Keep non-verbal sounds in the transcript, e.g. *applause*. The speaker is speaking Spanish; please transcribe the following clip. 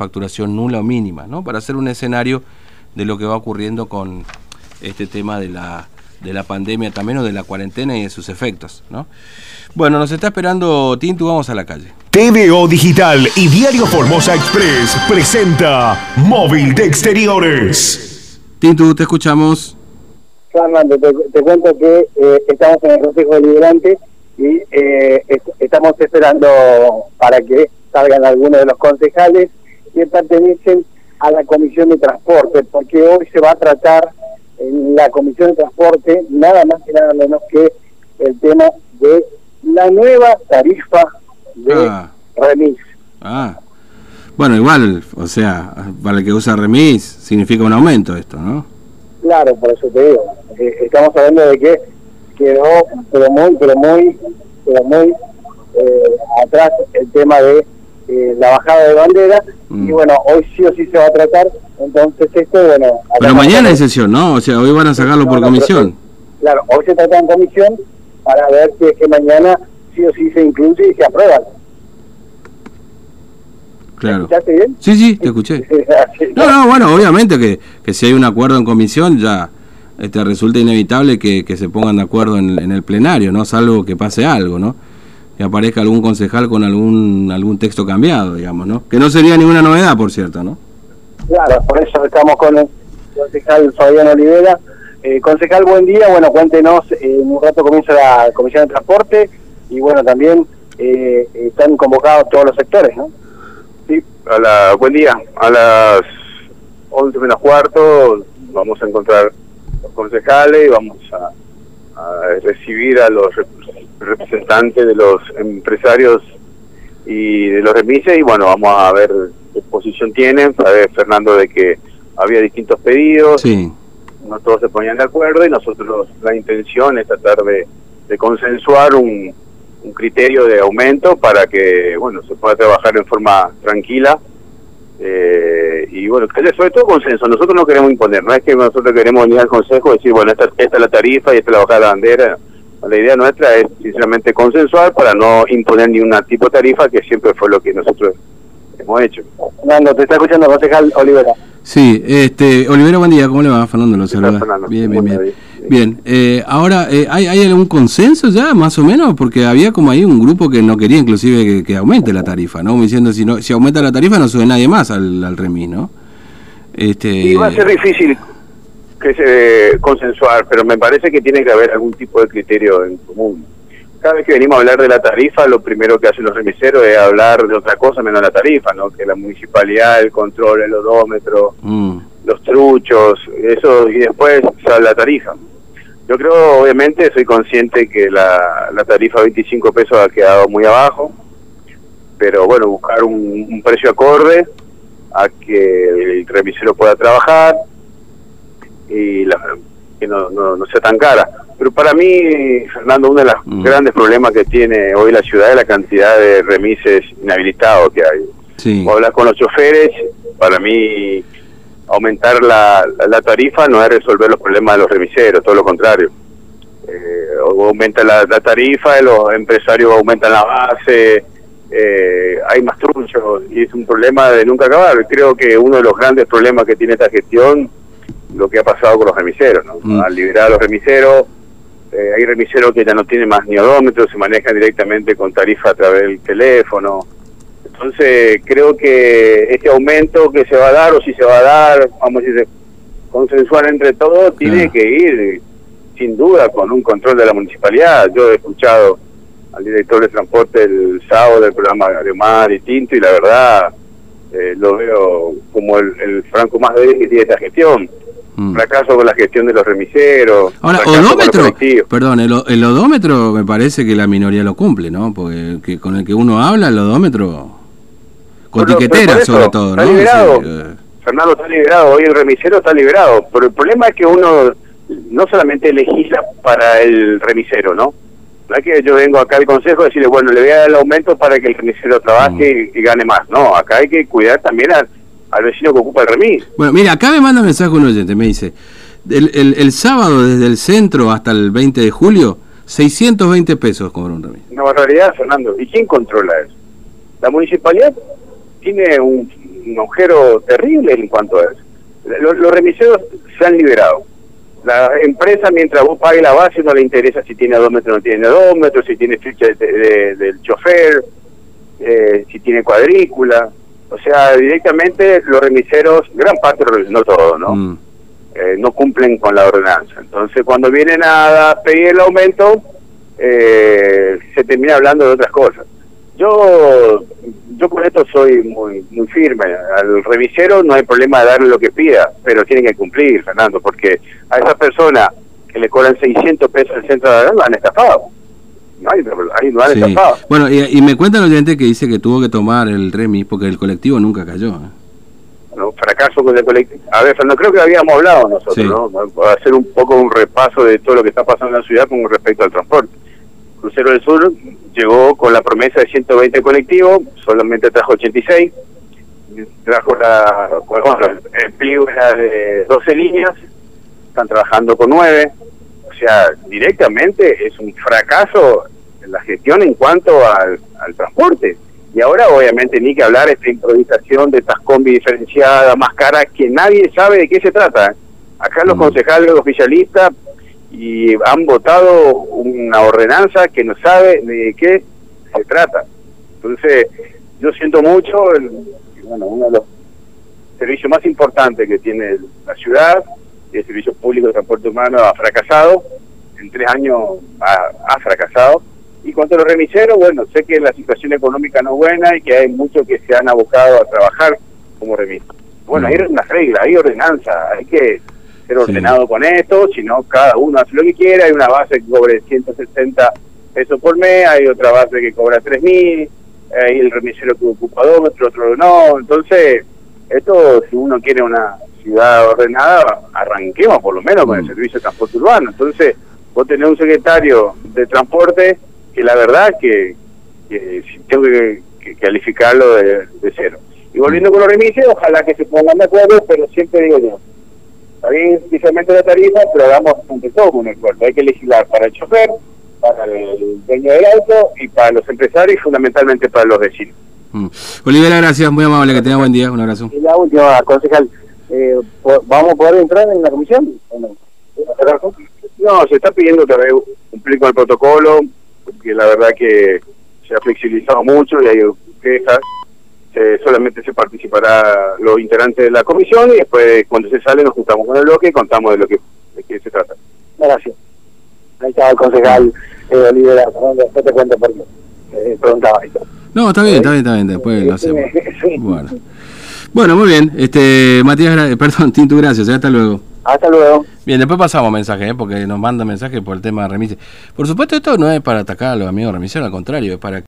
facturación nula o mínima, ¿no? Para hacer un escenario de lo que va ocurriendo con este tema de la, de la pandemia también o de la cuarentena y de sus efectos, ¿no? Bueno, nos está esperando Tintu, vamos a la calle. TVO Digital y Diario Formosa Express presenta Móvil de Exteriores. Tintu, te escuchamos. Fernando, te, cuento que eh, estamos en el Consejo Deliberante y eh, estamos esperando para que salgan algunos de los concejales que pertenecen a la Comisión de Transporte, porque hoy se va a tratar en la Comisión de Transporte nada más y nada menos que el tema de la nueva tarifa de ah. remis. Ah. Bueno, igual, o sea, para el que usa remis significa un aumento esto, ¿no? Claro, por eso te digo. Eh, estamos hablando de que quedó, pero muy, pero muy, pero muy eh, atrás el tema de eh, la bajada de bandera y mm. bueno, hoy sí o sí se va a tratar, entonces esto, bueno... Pero mañana hay sesión, ¿no? O sea, hoy van a sacarlo por comisión. claro, hoy se trata en comisión para ver si es que mañana sí o sí se incluye y se aprueba. Claro. ¿Escuchaste bien? Sí, sí, te escuché. *laughs* no, no, bueno, obviamente que, que si hay un acuerdo en comisión ya este, resulta inevitable que, que se pongan de acuerdo en, en, el plenario, ¿no? Salvo que pase algo, ¿no? Que aparezca algún concejal con algún algún texto cambiado, digamos, ¿no? Que no sería ninguna novedad, por cierto, ¿no? Claro, por eso estamos con el concejal Fabián Olivera. Eh, concejal, buen día. Bueno, cuéntenos, eh, en un rato comienza la Comisión de Transporte y bueno, también eh, están convocados todos los sectores, ¿no? Sí, a la, buen día. A las 11 menos cuarto vamos a encontrar los concejales y vamos a, recibir a los representantes de los empresarios y de los remises y bueno, vamos a ver qué posición tienen, ver Fernando de que había distintos pedidos, sí. no todos se ponían de acuerdo y nosotros la intención es tratar de, de consensuar un, un criterio de aumento para que bueno se pueda trabajar en forma tranquila. Eh, y bueno, sobre todo consenso, nosotros no queremos imponer, no es que nosotros queremos venir al Consejo y decir, bueno, esta, esta es la tarifa y esta es la bajada de la bandera, la idea nuestra es sinceramente consensuar para no imponer ni una tipo de tarifa que siempre fue lo que nosotros hemos hecho. Fernando, te está escuchando concejal Olivera. Sí, este, Olivera, buen día, ¿cómo le va? Fernando lo saluda. Bien, bien, bien. Bien, eh, ahora, eh, ¿hay, ¿hay algún consenso ya, más o menos? Porque había como ahí un grupo que no quería inclusive que, aumente la tarifa, ¿no? diciendo, si no si aumenta la tarifa no sube nadie más al, al remis, ¿no? Este... Y va a ser difícil que se consensuar, pero me parece que tiene que haber algún tipo de criterio en común. Cada vez que venimos a hablar de la tarifa, lo primero que hacen los remiseros es hablar de otra cosa menos la tarifa, ¿no? Que la municipalidad, el control, el odómetro, mm. los truchos, eso, y después sale la tarifa. Yo creo, obviamente, soy consciente que la, la tarifa 25 pesos ha quedado muy abajo, pero bueno, buscar un, precio acorde a que el remisero pueda trabajar y que no, no, sea tan cara. Pero para mí, Fernando, uno de los mm. grandes problemas que tiene hoy la ciudad es la cantidad de remises inhabilitados que hay. Sí. hablar con los choferes, para mí aumentar la, la, tarifa no es resolver los problemas de los remiseros, todo lo contrario. Eh, aumenta la, tarifa, los empresarios aumentan la base, eh, hay más truchos y es un problema de nunca acabar. Creo que uno de los grandes problemas que tiene esta gestión, lo que ha pasado con los remiseros, ¿no? Mm. Al liberar a los remiseros, eh, hay remiseros que ya no tienen más ni odómetros, se manejan directamente con tarifa a través del teléfono. Entonces, creo que este aumento que se va a dar, o si se va a dar, vamos a decir, consensuar entre todos, tiene que ir, sin duda, con un control de la municipalidad. Yo he escuchado al director de transporte el sábado del programa de Mar y Tinto, y la verdad eh, lo veo como el, franco más débil que tiene esta gestión. Mm. Fracaso con la gestión de los remiseros. Ahora, odómetro, perdón, el, el, odómetro me parece que la minoría lo cumple, ¿no? Porque que con el que uno habla, el odómetro con tiqueteras sobre todo, ¿no? Está liberado. Eh. Fernando está liberado, hoy el remisero está liberado, pero el problema es que uno no solamente legisla para el remisero, ¿no? No es que yo vengo acá al consejo a decirle, bueno, le voy a dar el aumento para que el remisero trabaje mm. y, gane más. No, acá hay que cuidar también al, vecino que ocupa el remis. Bueno, mira, acá me manda un mensaje un oyente, me dice, el, el, el, sábado desde el centro hasta el 20 de julio, 620 pesos cobra un remis. Una barbaridad, Fernando. ¿Y quién controla eso? La municipalidad tiene un, un agujero terrible en cuanto a eso. Los, los remiseros se han liberado. La empresa, mientras vos pagues la base, no le interesa si tiene metros o no tiene metros si tiene ficha del chofer, eh, si tiene cuadrícula. O sea, directamente los remiseros, gran parte, no todo, ¿no? Mm. Eh, no cumplen con la ordenanza. Entonces, cuando vienen a pedir el aumento, eh, se termina hablando de otras cosas. Yo yo con esto soy muy muy firme. Al revisero no hay problema de darle lo que pida, pero tienen que cumplir, Fernando, porque a esa persona que le cobran 600 pesos el centro de la lo han estafado. No hay, han estafado. Bueno, y, me cuenta el oyente que dice que tuvo que tomar el remis porque el colectivo nunca cayó. ¿eh? fracaso con el colectivo. A ver, Fernando, creo que habíamos hablado nosotros, ¿no? hacer un poco un repaso de todo lo que está pasando en la ciudad con respecto al transporte. Crucero del Sur llegó con la promesa de 120 colectivos, solamente trajo 86, trajo la, bueno, el pliego era de 12 líneas, están trabajando con 9, o sea, directamente es un fracaso en la gestión en cuanto al, transporte. Y ahora obviamente ni que hablar esta improvisación de estas combi diferenciadas, más caras, que nadie sabe de qué se trata. Acá los mm. concejales, los oficialistas, y han votado una ordenanza que no sabe de qué se trata. Entonces, yo siento mucho, bueno, uno de los servicios más importantes que tiene la ciudad, el servicio público de transporte humano, ha fracasado, en tres años ha, fracasado. Y cuanto a los remiseros, bueno, sé que la situación económica no es buena y que hay muchos que se han abocado a trabajar como remiseros. Bueno, hay una regla, hay ordenanza, hay que ser ordenado con esto, sino cada uno hace lo que quiera, hay una base que cobre 160 pesos por mes, hay otra base que cobra 3.000, hay el remisero que ocupa dos, otro, otro no, entonces esto si uno quiere una ciudad ordenada, arranquemos por lo menos con el mm. servicio de transporte urbano, entonces vos tenés un secretario de transporte que la verdad que, que tengo que, calificarlo de, cero. Y volviendo con los remises, ojalá que se pongan de acuerdo, pero siempre digo yo, Está bien especialmente la tarifa, pero hagamos entre todo un acuerdo. Hay que legislar para el chofer, para el dueño del auto y para los empresarios y fundamentalmente para los vecinos. Mm. Olivera, gracias, muy amable, que tenga buen día, un abrazo. Y la última, concejal, eh, ¿vamos a poder entrar en la comisión no? No, se está pidiendo que cumplir con el protocolo, porque la verdad que se ha flexibilizado mucho y hay quejas solamente se participará los integrantes de la comisión y después cuando se sale nos juntamos con el bloque y contamos de lo que de qué se trata. Gracias. Ahí está el concejal eh, Olivera, después te cuento por qué. Eh, preguntaba esto. No, está bien, está bien, está bien, después lo hacemos. Bueno. Bueno, muy bien. Este, Matías, *laughs* perdón, Tintu, gracias. ¿eh? Hasta luego. Hasta luego. Bien, después pasamos mensaje, ¿eh? porque nos manda mensaje por el tema de remise. Por supuesto, esto no es para atacar a los amigos remiseros, al contrario, es para